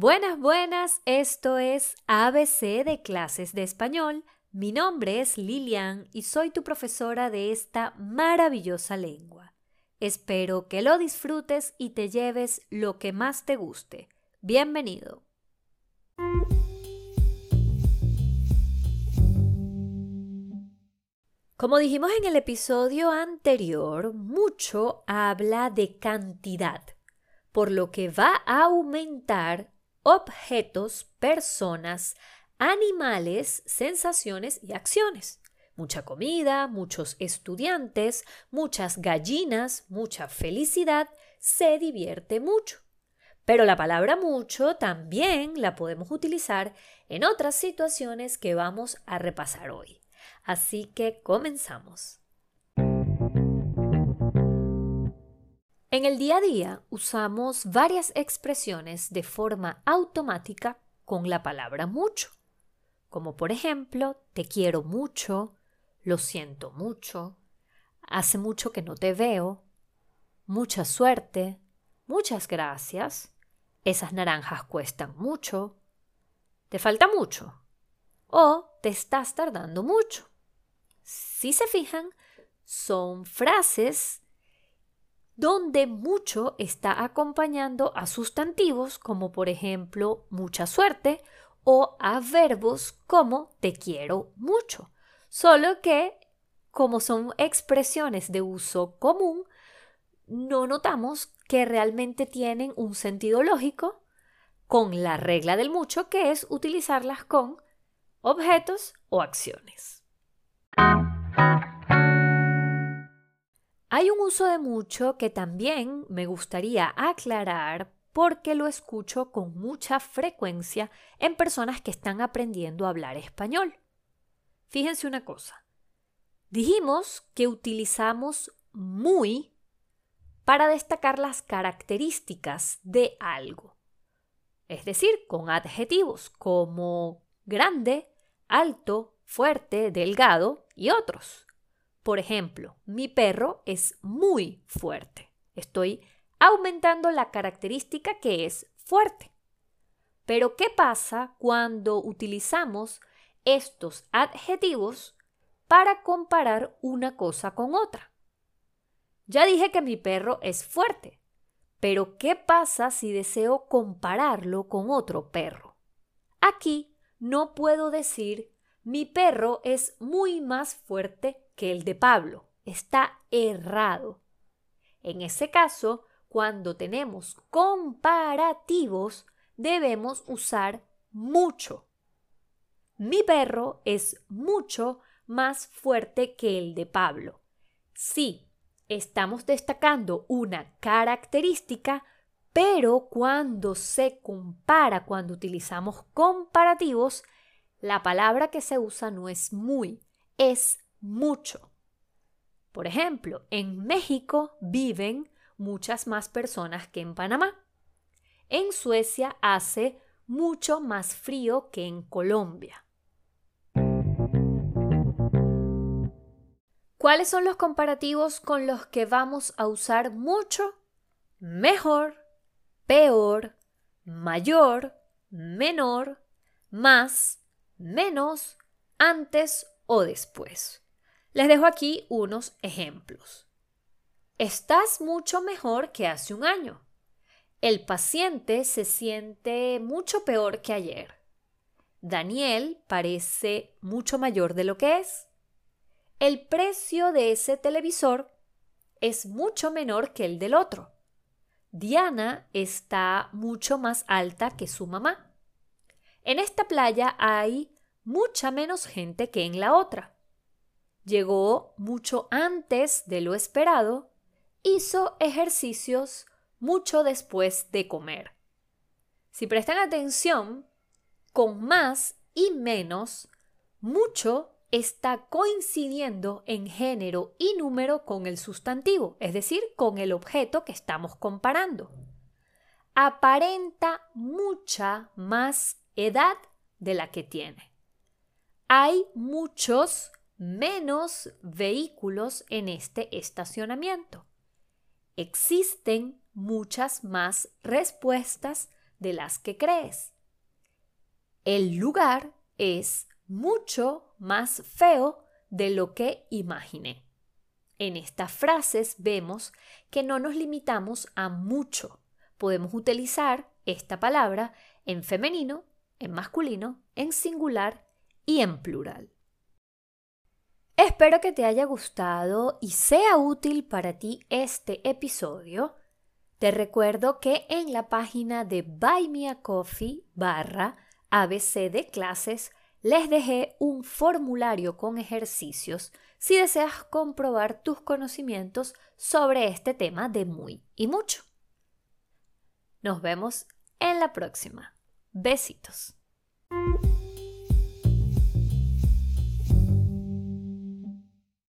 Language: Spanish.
Buenas, buenas, esto es ABC de clases de español. Mi nombre es Lilian y soy tu profesora de esta maravillosa lengua. Espero que lo disfrutes y te lleves lo que más te guste. Bienvenido. Como dijimos en el episodio anterior, mucho habla de cantidad, por lo que va a aumentar objetos, personas, animales, sensaciones y acciones. Mucha comida, muchos estudiantes, muchas gallinas, mucha felicidad, se divierte mucho. Pero la palabra mucho también la podemos utilizar en otras situaciones que vamos a repasar hoy. Así que comenzamos. En el día a día usamos varias expresiones de forma automática con la palabra mucho, como por ejemplo te quiero mucho, lo siento mucho, hace mucho que no te veo, mucha suerte, muchas gracias, esas naranjas cuestan mucho, te falta mucho o te estás tardando mucho. Si se fijan, son frases donde mucho está acompañando a sustantivos como por ejemplo mucha suerte o a verbos como te quiero mucho. Solo que como son expresiones de uso común, no notamos que realmente tienen un sentido lógico con la regla del mucho que es utilizarlas con objetos o acciones. Hay un uso de mucho que también me gustaría aclarar porque lo escucho con mucha frecuencia en personas que están aprendiendo a hablar español. Fíjense una cosa. Dijimos que utilizamos muy para destacar las características de algo. Es decir, con adjetivos como grande, alto, fuerte, delgado y otros. Por ejemplo, mi perro es muy fuerte. Estoy aumentando la característica que es fuerte. Pero ¿qué pasa cuando utilizamos estos adjetivos para comparar una cosa con otra? Ya dije que mi perro es fuerte, pero ¿qué pasa si deseo compararlo con otro perro? Aquí no puedo decir mi perro es muy más fuerte que el de Pablo. Está errado. En ese caso, cuando tenemos comparativos, debemos usar mucho. Mi perro es mucho más fuerte que el de Pablo. Sí, estamos destacando una característica, pero cuando se compara, cuando utilizamos comparativos, la palabra que se usa no es muy, es mucho. Por ejemplo, en México viven muchas más personas que en Panamá. En Suecia hace mucho más frío que en Colombia. ¿Cuáles son los comparativos con los que vamos a usar mucho? Mejor, peor, mayor, menor, más, menos, antes o después. Les dejo aquí unos ejemplos. Estás mucho mejor que hace un año. El paciente se siente mucho peor que ayer. Daniel parece mucho mayor de lo que es. El precio de ese televisor es mucho menor que el del otro. Diana está mucho más alta que su mamá. En esta playa hay mucha menos gente que en la otra llegó mucho antes de lo esperado, hizo ejercicios mucho después de comer. Si prestan atención, con más y menos, mucho está coincidiendo en género y número con el sustantivo, es decir, con el objeto que estamos comparando. Aparenta mucha más edad de la que tiene. Hay muchos menos vehículos en este estacionamiento. Existen muchas más respuestas de las que crees. El lugar es mucho más feo de lo que imaginé. En estas frases vemos que no nos limitamos a mucho. Podemos utilizar esta palabra en femenino, en masculino, en singular y en plural. Espero que te haya gustado y sea útil para ti este episodio. Te recuerdo que en la página de Buy barra ABC de clases les dejé un formulario con ejercicios si deseas comprobar tus conocimientos sobre este tema de muy y mucho. Nos vemos en la próxima. Besitos.